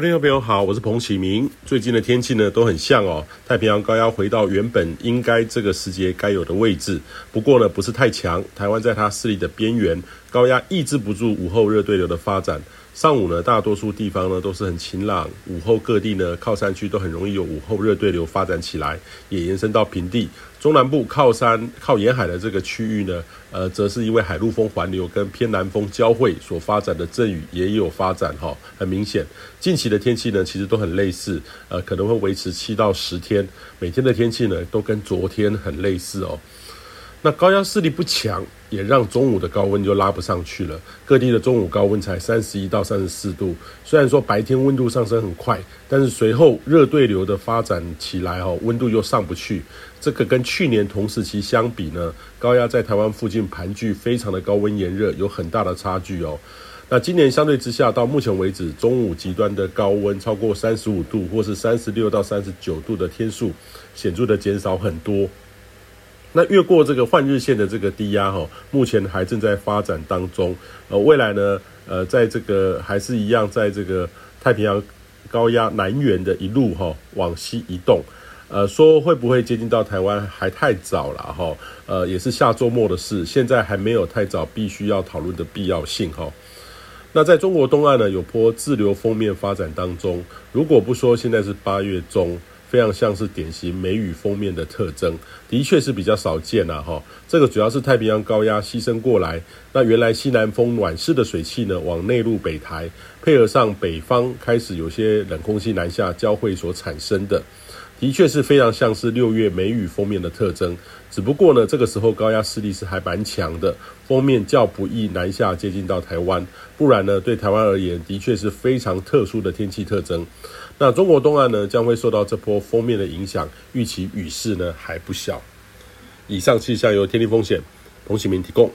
听众朋友好，我是彭启明。最近的天气呢都很像哦，太平洋高压回到原本应该这个时节该有的位置，不过呢不是太强。台湾在它势力的边缘，高压抑制不住午后热对流的发展。上午呢，大多数地方呢都是很晴朗，午后各地呢靠山区都很容易有午后热对流发展起来，也延伸到平地。中南部靠山靠沿海的这个区域呢，呃，则是因为海陆风环流跟偏南风交汇所发展的阵雨也有发展哈，很明显。近期的天气呢，其实都很类似，呃，可能会维持七到十天，每天的天气呢都跟昨天很类似哦。那高压势力不强，也让中午的高温就拉不上去了。各地的中午高温才三十一到三十四度。虽然说白天温度上升很快，但是随后热对流的发展起来，哦，温度又上不去。这个跟去年同时期相比呢，高压在台湾附近盘踞，非常的高温炎热，有很大的差距哦。那今年相对之下，到目前为止，中午极端的高温超过三十五度，或是三十六到三十九度的天数，显著的减少很多。那越过这个换日线的这个低压哈，目前还正在发展当中。呃，未来呢，呃，在这个还是一样，在这个太平洋高压南缘的一路哈往西移动。呃，说会不会接近到台湾还太早了哈。呃，也是下周末的事，现在还没有太早必须要讨论的必要性哈。那在中国东岸呢，有波滞留锋面发展当中。如果不说现在是八月中。非常像是典型梅雨封面的特征，的确是比较少见了哈。这个主要是太平洋高压牺牲过来，那原来西南风暖湿的水汽呢，往内陆北抬，配合上北方开始有些冷空气南下交汇所产生的，的确是非常像是六月梅雨封面的特征。只不过呢，这个时候高压势力是还蛮强的，封面较不易南下接近到台湾，不然呢，对台湾而言的确是非常特殊的天气特征。那中国东岸呢，将会受到这波封面的影响，预期雨势呢还不小。以上气象由天气风险彭启明提供。